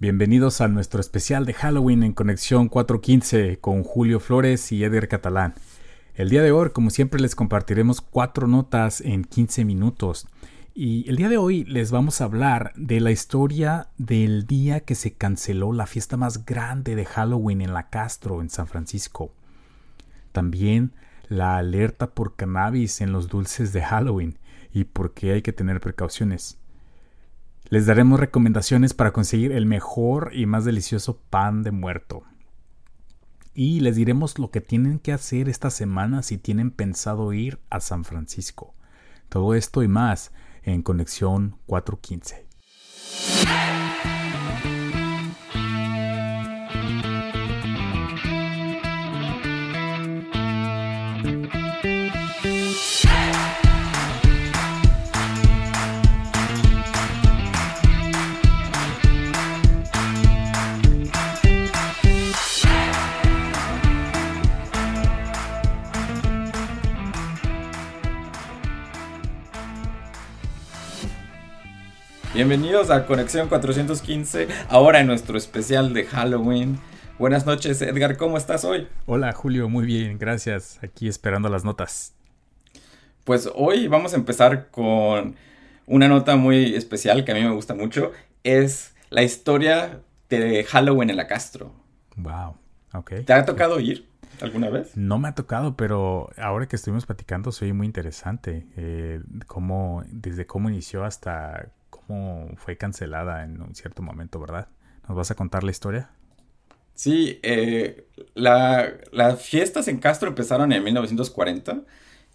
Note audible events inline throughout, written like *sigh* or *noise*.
Bienvenidos a nuestro especial de Halloween en Conexión 415 con Julio Flores y Eder Catalán. El día de hoy, como siempre, les compartiremos cuatro notas en 15 minutos. Y el día de hoy les vamos a hablar de la historia del día que se canceló la fiesta más grande de Halloween en la Castro, en San Francisco. También la alerta por cannabis en los dulces de Halloween y por qué hay que tener precauciones. Les daremos recomendaciones para conseguir el mejor y más delicioso pan de muerto. Y les diremos lo que tienen que hacer esta semana si tienen pensado ir a San Francisco. Todo esto y más en Conexión 415. Bienvenidos a Conexión 415, ahora en nuestro especial de Halloween. Buenas noches, Edgar, ¿cómo estás hoy? Hola, Julio, muy bien, gracias. Aquí esperando las notas. Pues hoy vamos a empezar con una nota muy especial que a mí me gusta mucho. Es la historia de Halloween en la Castro. Wow, ok. ¿Te ha tocado ir alguna vez? No me ha tocado, pero ahora que estuvimos platicando, soy muy interesante. Eh, cómo, desde cómo inició hasta fue cancelada en un cierto momento, ¿verdad? ¿Nos vas a contar la historia? Sí, eh, las fiestas en Castro empezaron en 1940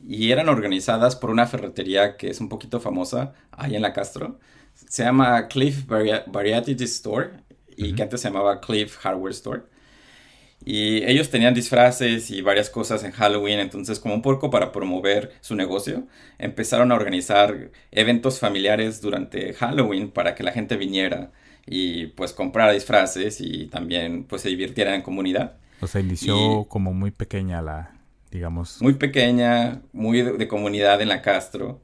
y eran organizadas por una ferretería que es un poquito famosa ahí en la Castro. Se llama Cliff Variety Store y que antes se llamaba Cliff Hardware Store. Y ellos tenían disfraces y varias cosas en Halloween, entonces como un poco para promover su negocio, empezaron a organizar eventos familiares durante Halloween para que la gente viniera y pues comprara disfraces y también pues se divirtiera en comunidad. O sea, inició como muy pequeña la, digamos. Muy pequeña, muy de, comunidad en la Castro.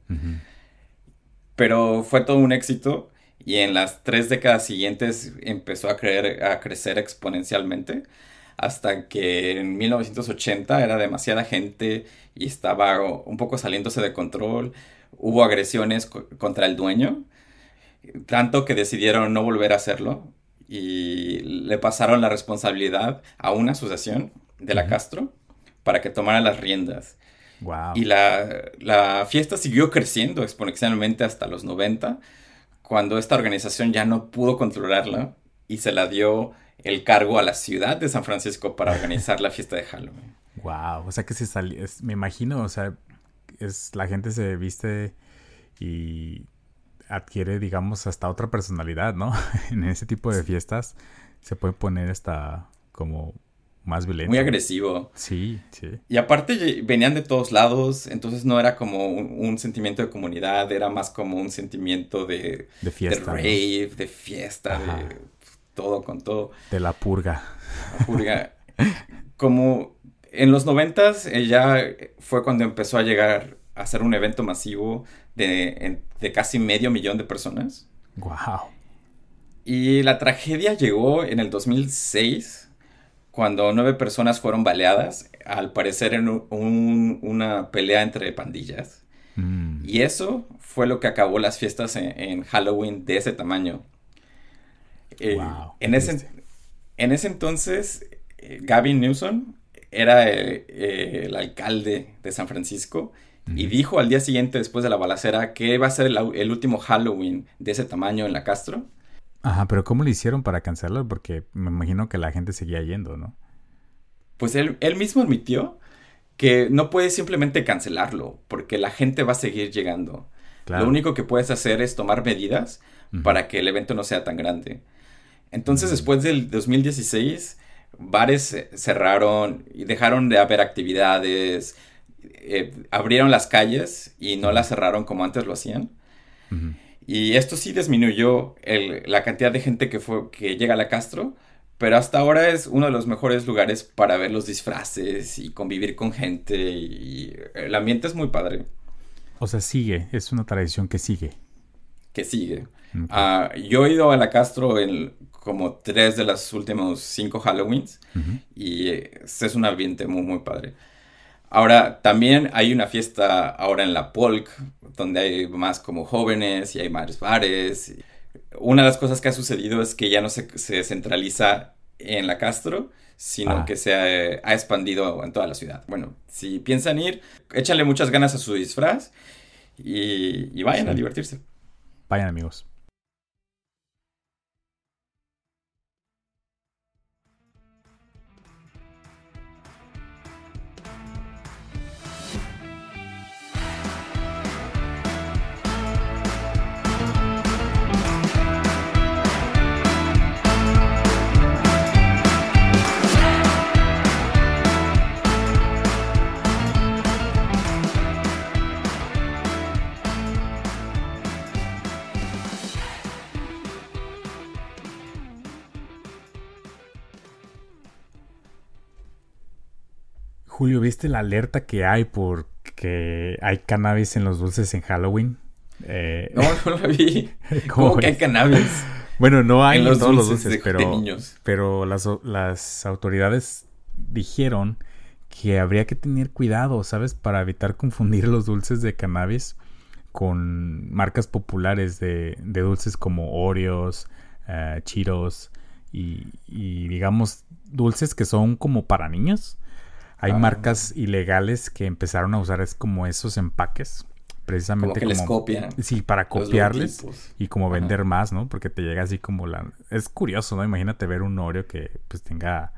Pero fue todo un éxito y en las tres décadas siguientes empezó a, creer, a crecer exponencialmente hasta que en 1980 era demasiada gente y estaba un poco saliéndose de control. Hubo agresiones contra el dueño, tanto que decidieron no volver a hacerlo y le pasaron la responsabilidad a una asociación de la Castro para que tomara las riendas. Y la, la, fiesta siguió creciendo exponencialmente hasta los 90, cuando esta organización ya no pudo controlarla y se la dio el cargo a la ciudad de San Francisco para organizar la fiesta de Halloween. Wow, o sea que se salió, me imagino, o sea, es la gente se viste y adquiere, digamos, hasta otra personalidad, ¿no? *laughs* en ese tipo de fiestas se puede poner hasta como más violento. Muy agresivo. Sí, sí. Y aparte venían de todos lados, entonces no era como un, sentimiento de comunidad, era más como un sentimiento de, de fiesta. De rave, de fiesta, de todo con todo. De la purga. La purga. Como en los noventas, ella fue cuando empezó a llegar a ser un evento masivo de, de casi medio millón de personas. Wow. Y la tragedia llegó en el 2006, cuando nueve personas fueron baleadas, al parecer en una pelea entre pandillas. Mm. Y eso fue lo que acabó las fiestas en Halloween de ese tamaño. Eh, en, ese, en ese entonces, eh, Gavin Newsom era eh, el alcalde de San Francisco y dijo al día siguiente, después de la balacera, que iba a ser el, último Halloween de ese tamaño en la Castro. Ajá, pero ¿cómo lo hicieron para cancelarlo? Porque me imagino que la gente seguía yendo, ¿no? Pues él, él mismo admitió que no puedes simplemente cancelarlo, porque la gente va a seguir llegando. Lo único que puedes hacer es tomar medidas para que el evento no sea tan grande. Entonces, después del 2016, bares cerraron y dejaron de haber actividades, eh, abrieron las calles y no las cerraron como antes lo hacían. Y esto sí disminuyó la cantidad de gente que, fue, que llega a la Castro, pero hasta ahora es uno de los mejores lugares para ver los disfraces y convivir con gente y el ambiente es muy padre. O sea, sigue, es una tradición que sigue. Que sigue. Ah, yo he ido a la Castro como tres de los últimos cinco Halloweens y es un ambiente muy, muy padre. Ahora, también hay una fiesta ahora en la Polk, donde hay más como jóvenes y hay más bares. Una de las cosas que ha sucedido es que ya no se, centraliza en la Castro, sino ah. que se ha, expandido en toda la ciudad. Bueno, si piensan ir, échale muchas ganas a su disfraz y, vayan a divertirse. Vayan amigos. Julio, ¿viste la alerta que hay porque hay cannabis en los dulces en Halloween? Eh, no, no la vi. *laughs* ¿Cómo, que hay cannabis? Bueno, no hay en todos los dulces, pero, pero las, las autoridades dijeron que habría que tener cuidado, ¿sabes? Para evitar confundir los dulces de cannabis con marcas populares de, de dulces como Oreos, uh, Cheetos y, y, digamos dulces que son como para niños. Hay ah. marcas ilegales que empezaron a usar es como esos empaques. Precisamente como que les copian. Sí, para copiarles y como vender más, ¿no? Porque te llega así como la... Es curioso, ¿no? Imagínate ver un Oreo que pues tenga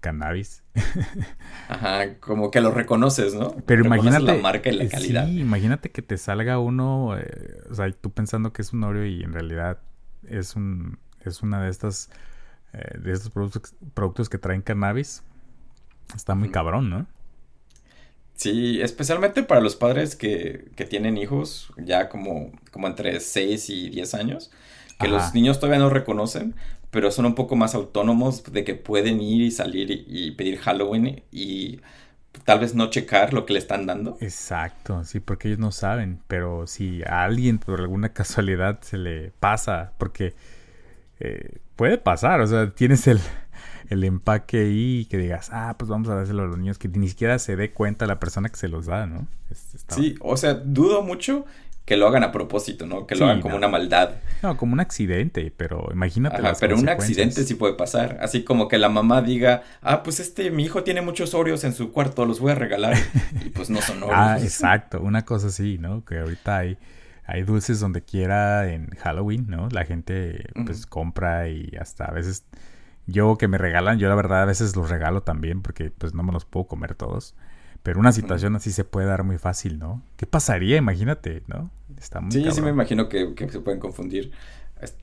cannabis. *laughs* Ajá, como que lo reconoces, ¿no? Pero imagínate la marca y la calidad. Sí, imagínate que te salga uno, eh, o sea, tú pensando que es un Oreo y en realidad es un es una de estas eh, de estos productos, productos que traen cannabis Está muy cabrón, ¿no? Sí, especialmente para los padres que, tienen hijos ya como, como entre 6 y 10 años, que los niños todavía no reconocen, pero son un poco más autónomos de que pueden ir y salir y, pedir Halloween y tal vez no checar lo que le están dando. Exacto, sí, porque ellos no saben, pero si a alguien por alguna casualidad se le pasa, porque eh, puede pasar, o sea, tienes el el empaque y que digas, ah, pues vamos a dárselo a los niños, que ni siquiera se dé cuenta la persona que se los da, ¿no? Sí, o sea, dudo mucho que lo hagan a propósito, ¿no? Que lo hagan como una maldad. No, como un accidente, pero imagínate. Ajá, pero un accidente sí puede pasar. Así como que la mamá diga, ah, pues este, mi hijo tiene muchos Oreos en su cuarto, los voy a regalar. *laughs* y pues no son Oreos. ah, exacto, una cosa así, ¿no? Que ahorita hay, hay dulces donde quiera en Halloween, ¿no? La gente pues compra y hasta a veces yo que me regalan, yo la verdad a veces los regalo también porque pues no me los puedo comer todos. Pero una situación así se puede dar muy fácil, ¿no? ¿Qué pasaría? Imagínate, ¿no? Está muy sí, sí me imagino que, se pueden confundir.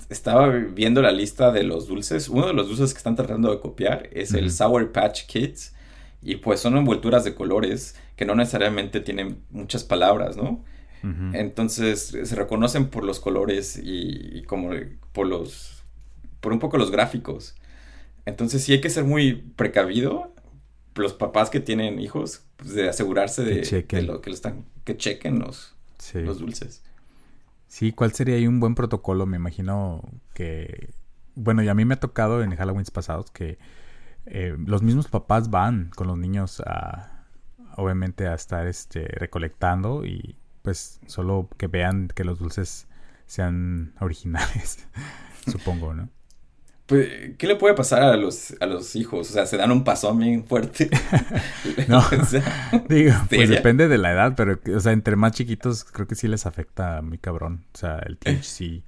Estaba viendo la lista de los dulces. Uno de los dulces que están tratando de copiar es el Sour Patch Kids. Y pues son envolturas de colores que no necesariamente tienen muchas palabras, ¿no? Entonces se reconocen por los colores y, y, como por los... por un poco los gráficos. Entonces sí hay que ser muy precavido los papás que tienen hijos pues, de asegurarse de, lo que lo están que chequen los, los dulces. Sí, ¿cuál sería ahí un buen protocolo? Me imagino que bueno, y a mí me ha tocado en Halloween pasados que eh, los mismos papás van con los niños a obviamente a estar este recolectando y pues solo que vean que los dulces sean *laughs* originales, supongo, ¿no? Pues, ¿qué le puede pasar a los, a los hijos? O sea, se dan un pasón bien fuerte. *laughs* no, *laughs* digo, pues depende de la edad, pero, o sea, entre más chiquitos creo que sí les afecta muy cabrón. O sea, el TH sí,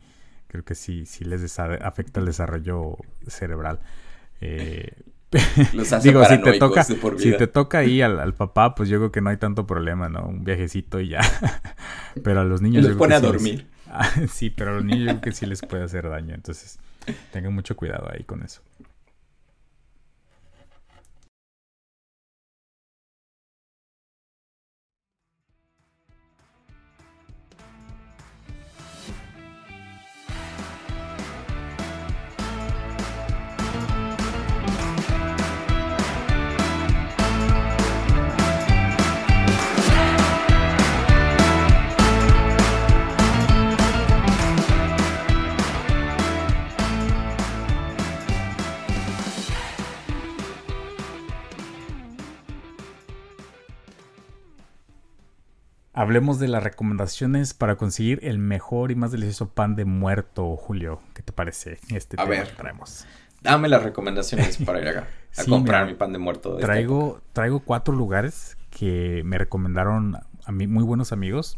creo que sí, sí les afecta el desarrollo cerebral. Eh, *laughs* los hace digo, si te toca, si te toca ahí al, papá, pues yo creo que no hay tanto problema, ¿no? Un viajecito y ya. pero a los niños... Los pone a dormir. sí, pero a los niños yo creo que sí les puede hacer daño, entonces... Tengan mucho cuidado ahí con eso. Hablemos de las recomendaciones para conseguir el mejor y más delicioso pan de muerto, Julio. ¿Qué te parece este a ver, traemos? Dame las recomendaciones para ir acá a *laughs* comprar mi pan de muerto. traigo, traigo cuatro lugares que me recomendaron a mí muy buenos amigos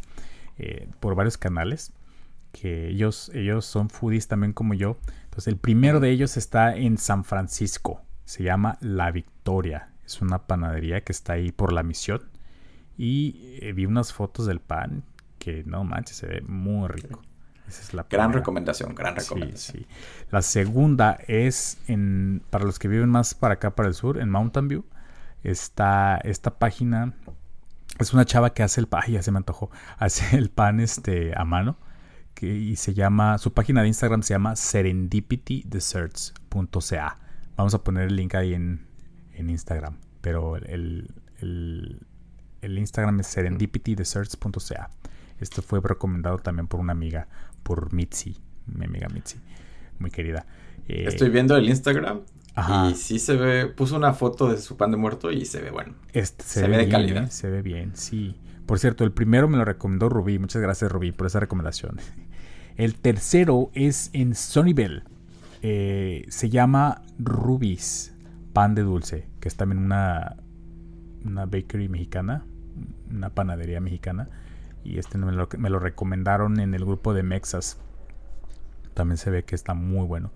eh, por varios canales que ellos, ellos son foodies también como yo. Entonces el primero de ellos está en San Francisco. Se llama La Victoria. Es una panadería que está ahí por la misión. Y eh, vi unas fotos del pan que no manches, se ve muy rico. Esa es la gran recomendación, gran recomendación. La segunda es en para los que viven más para acá, para el sur, en Mountain View. Está esta página. Es una chava que hace el pan, ya se me antojó, *laughs* hace el pan este a mano. Que, y se llama, su página de Instagram se llama serendipitydesserts.ca. Vamos a poner el link ahí en, en Instagram. Pero el, el, el Instagram es serendipitydesserts.ca. Esto fue recomendado también por una amiga, por Mitzi, mi amiga Mitzi, muy querida. Eh, Estoy viendo el Instagram y sí se ve, puso una foto de su pan de muerto y se ve bueno. Este, se, ve, de calidad. ¿eh? Se ve bien, sí. Por cierto, el primero me lo recomendó Rubí. Muchas gracias Rubí por esa recomendación. *laughs* El tercero es en Sunnyvale. Eh, se llama Rubis Pan de Dulce, que es también una, una bakery mexicana, una panadería mexicana. Y este me lo, me lo recomendaron en el grupo de Mexas. También se ve que está muy bueno.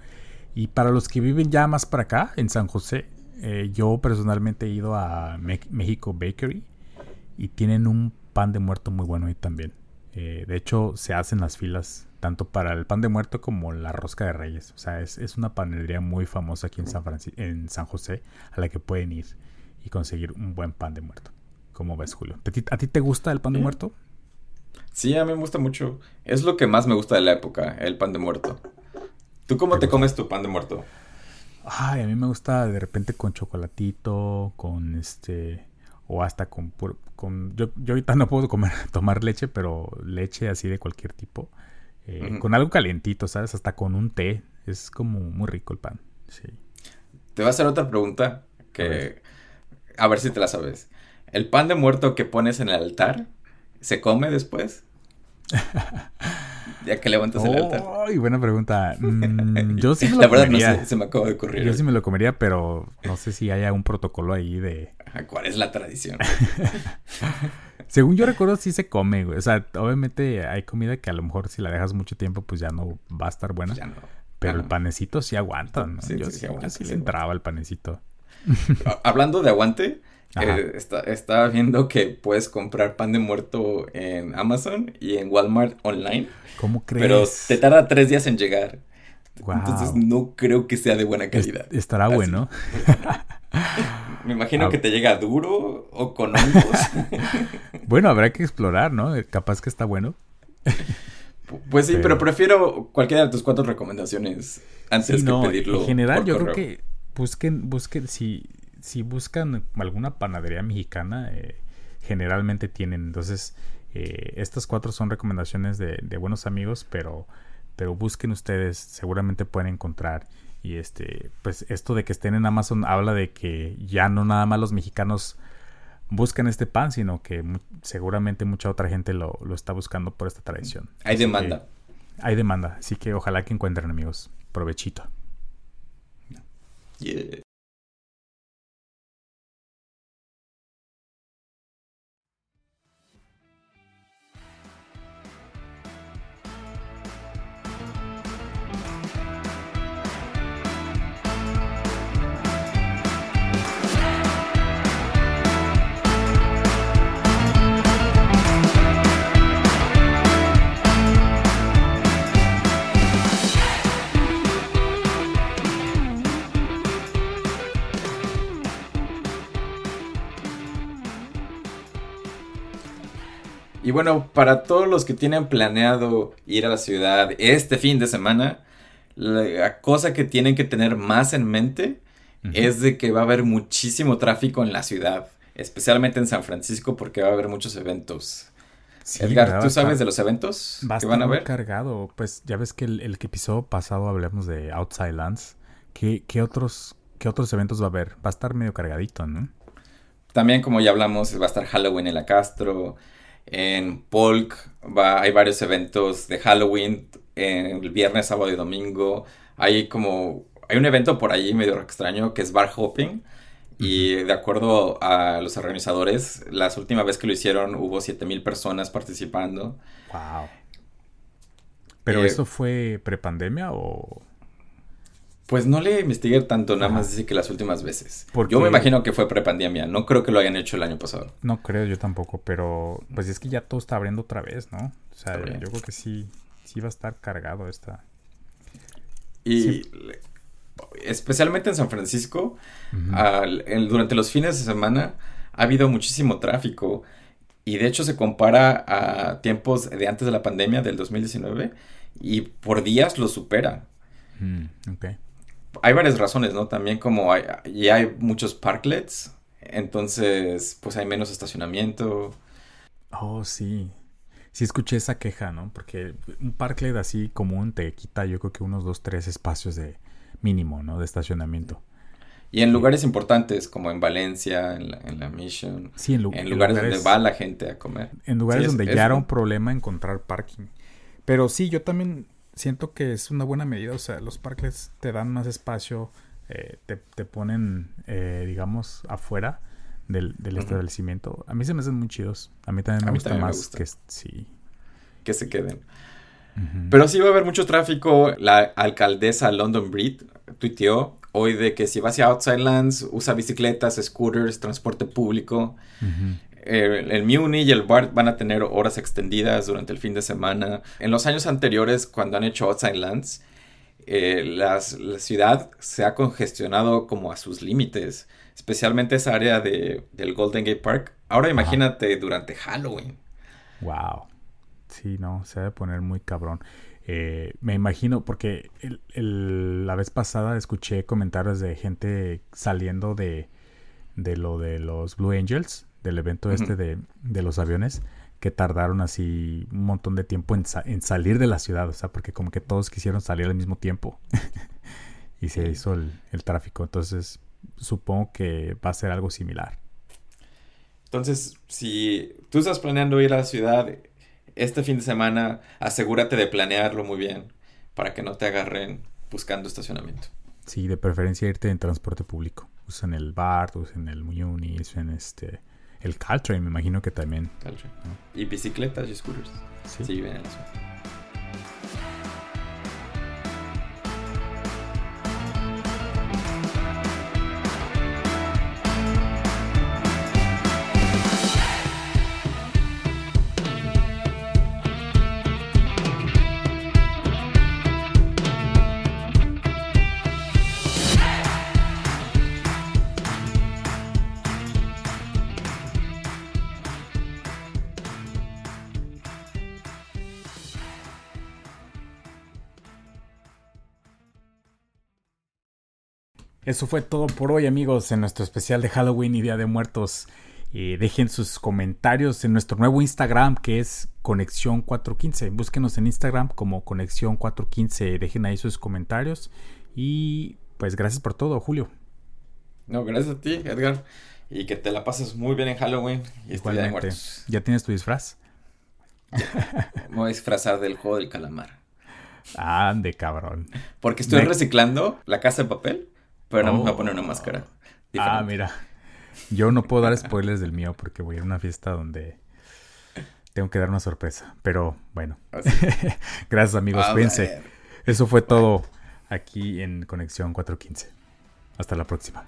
Y para los que viven ya más para acá, en San José, eh, yo personalmente he ido a México Bakery y tienen un pan de muerto muy bueno ahí también. Eh, de hecho, se hacen las filas tanto para el pan de muerto como la rosca de reyes. O sea, es, una panadería muy famosa aquí en San, en San José a la que pueden ir y conseguir un buen pan de muerto. ¿Cómo ves, Julio? ¿A ti te gusta el pan de muerto? Sí, a mí me gusta mucho. Es lo que más me gusta de la época, el pan de muerto. ¿Tú cómo te comes tu pan de muerto? Ay, a mí me gusta de repente con chocolatito, con este o hasta con con yo, yo ahorita no puedo comer *laughs* tomar leche, pero leche así de cualquier tipo. Eh, con algo calientito, ¿sabes? Hasta con un té. Es como muy rico el pan. Sí. Te voy a hacer otra pregunta que a ver si te la sabes. ¿El pan de muerto que pones en el altar ¿Se come después? *laughs* ya que levantas el altar. Ay, buena pregunta. Mm, yo sí me *laughs* lo La verdad comería. no sé, se me acaba de ocurrir. Yo sí me lo comería, pero no sé si haya un protocolo ahí de... ¿Cuál es la tradición? *laughs* Según yo recuerdo, sí se come, güey. O sea, obviamente hay comida que a lo mejor si la dejas mucho tiempo, pues ya no va a estar buena. Ya no. Pero el panecito sí aguanta, ¿no? Sí, yo sí, sí, le entraba el panecito. Hablando de aguante, eh, estaba viendo que puedes comprar pan de muerto en Amazon y en Walmart online. ¿Cómo crees? Pero te tarda tres días en llegar. Entonces no creo que sea de buena calidad. estará bueno. *laughs* Me imagino que te llega duro o con hongos. *laughs* bueno, habrá que explorar, ¿no? Capaz que está bueno. Pues sí, pero, prefiero cualquiera de tus cuatro recomendaciones antes que pedirlo. En general, yo creo que busquen, busquen, si, si buscan alguna panadería mexicana, eh, generalmente tienen. Entonces, eh, estas cuatro son recomendaciones de, buenos amigos, pero, pero busquen ustedes, seguramente pueden encontrar. Y este, pues esto de que estén en Amazon habla de que ya no nada más los mexicanos buscan este pan, sino que seguramente mucha otra gente lo, está buscando por esta tradición. Hay demanda. Hay demanda, así que ojalá que encuentren amigos. Provechito. Yeah. Y bueno, para todos los que tienen planeado ir a la ciudad este fin de semana, la cosa que tienen que tener más en mente es de que va a haber muchísimo tráfico en la ciudad, especialmente en San Francisco porque va a haber muchos eventos. Edgar, ¿tú sabes de los eventos que van a haber? cargado. Pues ya ves que el, el episodio pasado hablamos de Outside Lands. ¿Qué, ¿Qué, otros, ¿Qué otros eventos va a haber? Va a estar medio cargadito, ¿no? También, como ya hablamos, va a estar Halloween en la Castro. En Polk va, hay varios eventos de Halloween el viernes, sábado y domingo. Hay como hay un evento por ahí medio extraño que es bar hopping. Y de acuerdo a los organizadores, la última vez que lo hicieron hubo 7000 personas participando. Wow. ¿Pero eso eh, fue prepandemia o.? Pues no le investigué tanto, nada más dice que las últimas veces. Yo me imagino que fue prepandemia, no creo que lo hayan hecho el año pasado. No creo yo tampoco, pero pues es que ya todo está abriendo otra vez, ¿no? O sea, yo creo que sí, sí va a estar cargado esta. Y especialmente en San Francisco, durante los fines de semana ha habido muchísimo tráfico y de hecho se compara a tiempos de antes de la pandemia del 2019 y por días lo supera. Mm, hay varias razones, ¿no? También como hay, ya hay muchos parklets, entonces pues hay menos estacionamiento. Oh, sí. Sí escuché esa queja, ¿no? Porque un parklet así común te quita yo creo que unos dos, tres espacios de, mínimo, ¿no? De estacionamiento. Y en lugares importantes como en Valencia, en la, Mission. Sí, en, lugares, donde va la gente a comer. En lugares donde ya era un problema encontrar parking. Pero sí, yo también siento que es una buena medida. O sea, los parques te dan más espacio, eh, te, ponen, eh, digamos, afuera del, establecimiento. A mí se me hacen muy chidos. A mí también me gusta más que sí. Que se queden. Pero sí va a haber mucho tráfico. La alcaldesa London Breed tuiteó hoy de que si va hacia Outside Lands, usa bicicletas, scooters, transporte público. El, Muni y el BART van a tener horas extendidas durante el fin de semana. En los años anteriores, cuando han hecho Outside Lands, eh, la ciudad se ha congestionado como a sus límites, especialmente esa área de, del Golden Gate Park. Ahora imagínate durante Halloween. Wow. Sí, no, se debe poner muy cabrón. Eh, me imagino, porque la vez pasada escuché comentarios de gente saliendo de, de lo de los Blue Angels, del evento este de, los aviones, que tardaron así un montón de tiempo en, salir de la ciudad, o sea, porque como que todos quisieron salir al mismo tiempo *laughs* y se hizo el, el tráfico. Entonces, supongo que va a ser algo similar. Entonces, si tú estás planeando ir a la ciudad este fin de semana asegúrate de planearlo muy bien para que no te agarren buscando estacionamiento. Sí, de preferencia irte en transporte público. Usen el BART, usen el Muni, usen este, el Caltrain, me imagino que también. Caltrain. Y bicicletas y scooters. Sí, sí vienen a Eso fue todo por hoy amigos en nuestro especial de Halloween y Día de Muertos. Eh, dejen sus comentarios en nuestro nuevo Instagram que es Conexión 415. Búsquenos en Instagram como Conexión 415. Dejen ahí sus comentarios. Y pues gracias por todo, Julio. No, gracias a ti, Edgar. Y que te la pases muy bien en Halloween y este Día de Muertos. ¿Ya tienes tu disfraz? *laughs* me voy a disfrazar del juego del calamar. Ande, cabrón. Porque estoy reciclando la casa de papel pero no me voy a poner una máscara. Ah, mira. Yo no puedo dar spoilers del mío porque voy a una fiesta donde tengo que dar una sorpresa. Pero bueno. *laughs* Gracias amigos. Cuídense. Eso fue todo aquí en Conexión 415. Hasta la próxima.